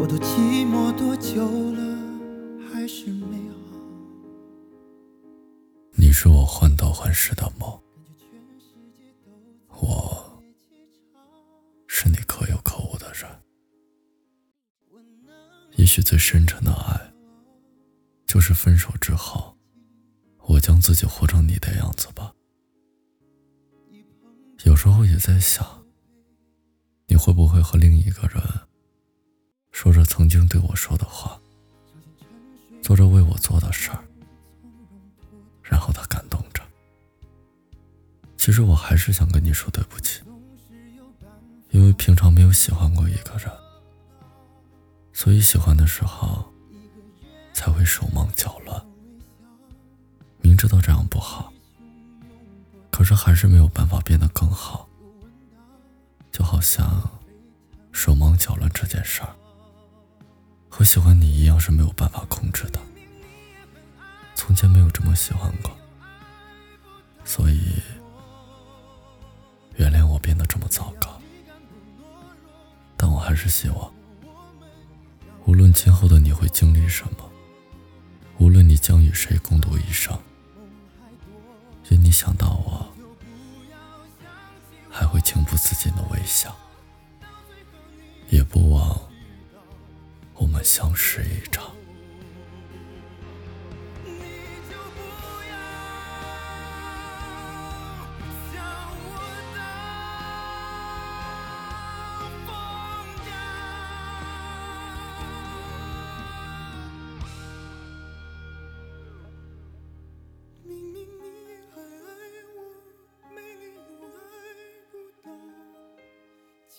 我都寂寞多久了，还是美好。你是我患得患失的梦，我是你可有可无的人。也许最深沉的爱，就是分手之后，我将自己活成你的样子吧。有时候也在想，你会不会和另一个人？说着曾经对我说的话，做着为我做的事儿，然后他感动着。其实我还是想跟你说对不起，因为平常没有喜欢过一个人，所以喜欢的时候才会手忙脚乱。明知道这样不好，可是还是没有办法变得更好。就好像手忙脚乱这件事儿。和喜欢你一样是没有办法控制的。从前没有这么喜欢过，所以原谅我变得这么糟糕。但我还是希望，无论今后的你会经历什么，无论你将与谁共度一生，愿你想到我，还会情不自禁的微笑，也不忘。我们相识一场。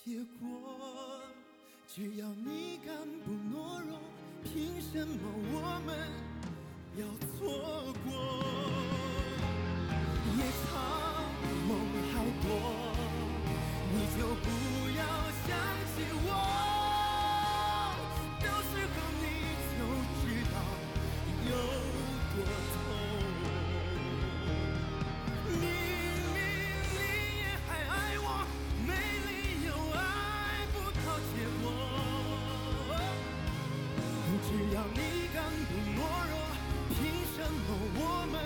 结果。只要你敢不懦弱，凭什么我们要你敢不懦弱凭什么我们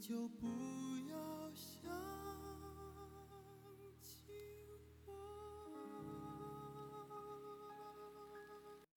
就不要想。